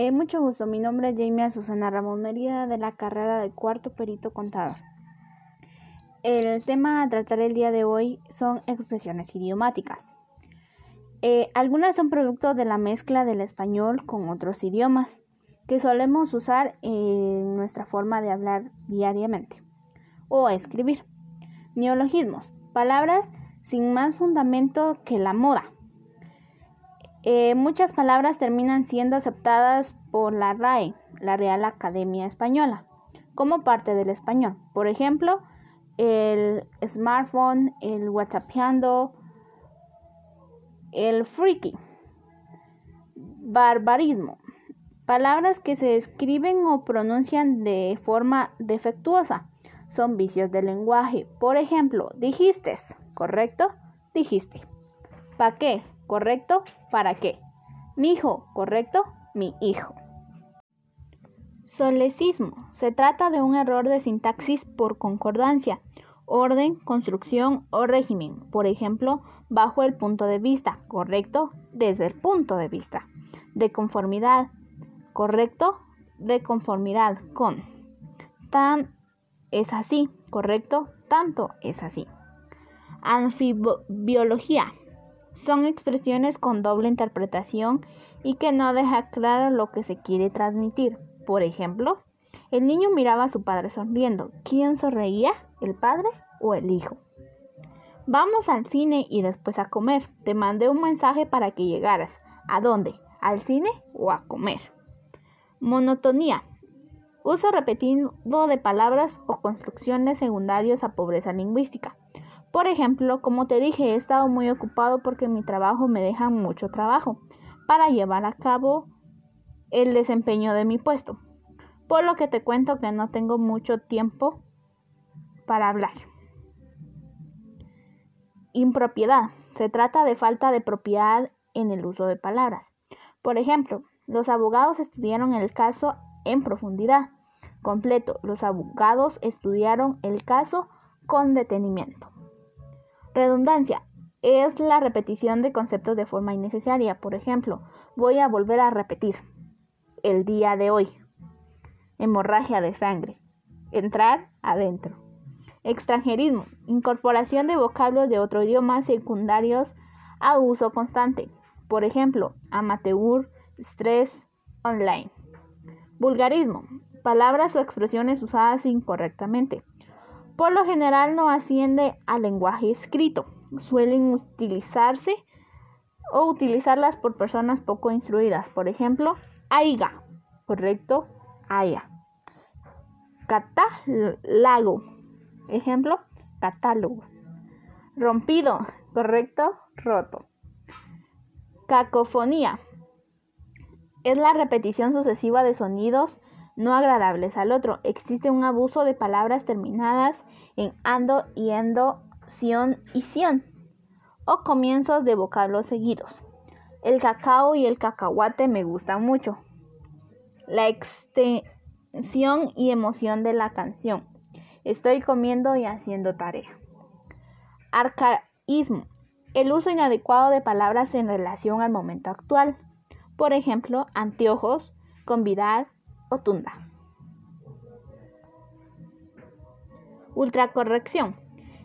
Eh, mucho gusto, mi nombre es Jamie Azucena Ramón Merida de la carrera de cuarto perito contador. El tema a tratar el día de hoy son expresiones idiomáticas. Eh, algunas son producto de la mezcla del español con otros idiomas que solemos usar en nuestra forma de hablar diariamente o escribir. Neologismos, palabras sin más fundamento que la moda. Eh, muchas palabras terminan siendo aceptadas por la RAE, la Real Academia Española, como parte del español. Por ejemplo, el smartphone, el WhatsAppiando, el freaky, barbarismo, palabras que se escriben o pronuncian de forma defectuosa, son vicios del lenguaje. Por ejemplo, dijiste, ¿correcto? Dijiste. ¿Para qué? ¿Correcto? ¿Para qué? Mi hijo, ¿correcto? Mi hijo. Solecismo. Se trata de un error de sintaxis por concordancia, orden, construcción o régimen. Por ejemplo, bajo el punto de vista, ¿correcto? Desde el punto de vista. De conformidad, ¿correcto? De conformidad con. Tan es así, ¿correcto? Tanto es así. Anfibiología. Son expresiones con doble interpretación y que no deja claro lo que se quiere transmitir. Por ejemplo, el niño miraba a su padre sonriendo. ¿Quién sonreía? ¿El padre o el hijo? Vamos al cine y después a comer. Te mandé un mensaje para que llegaras. ¿A dónde? ¿Al cine o a comer? Monotonía. Uso repetido de palabras o construcciones secundarias a pobreza lingüística. Por ejemplo, como te dije, he estado muy ocupado porque mi trabajo me deja mucho trabajo para llevar a cabo el desempeño de mi puesto. Por lo que te cuento que no tengo mucho tiempo para hablar. Impropiedad. Se trata de falta de propiedad en el uso de palabras. Por ejemplo, los abogados estudiaron el caso en profundidad completo. Los abogados estudiaron el caso con detenimiento. Redundancia es la repetición de conceptos de forma innecesaria. Por ejemplo, voy a volver a repetir. El día de hoy. Hemorragia de sangre. Entrar adentro. Extranjerismo. Incorporación de vocablos de otro idioma secundarios a uso constante. Por ejemplo, amateur, estrés, online. Vulgarismo palabras o expresiones usadas incorrectamente. Por lo general no asciende al lenguaje escrito. Suelen utilizarse o utilizarlas por personas poco instruidas. Por ejemplo, aiga, correcto, aya. Catálogo, ejemplo, catálogo. Rompido, correcto, roto. Cacofonía. Es la repetición sucesiva de sonidos no agradables al otro. Existe un abuso de palabras terminadas en ando, yendo, sion y sion, o comienzos de vocablos seguidos. El cacao y el cacahuate me gustan mucho. La extensión y emoción de la canción. Estoy comiendo y haciendo tarea. Arcaísmo. El uso inadecuado de palabras en relación al momento actual. Por ejemplo, anteojos, convidar, o tunda. Ultracorrección.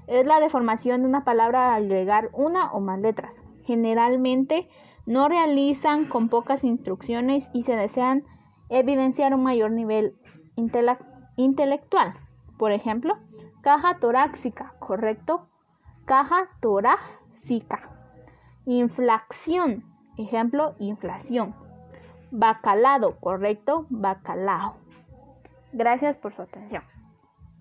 Es la deformación de una palabra al agregar una o más letras. Generalmente no realizan con pocas instrucciones y se desean evidenciar un mayor nivel intelectual. Por ejemplo, caja torácica, ¿correcto? Caja torácica. Inflación, ejemplo, inflación. Bacalado, ¿correcto? Bacalao. Gracias por su atención.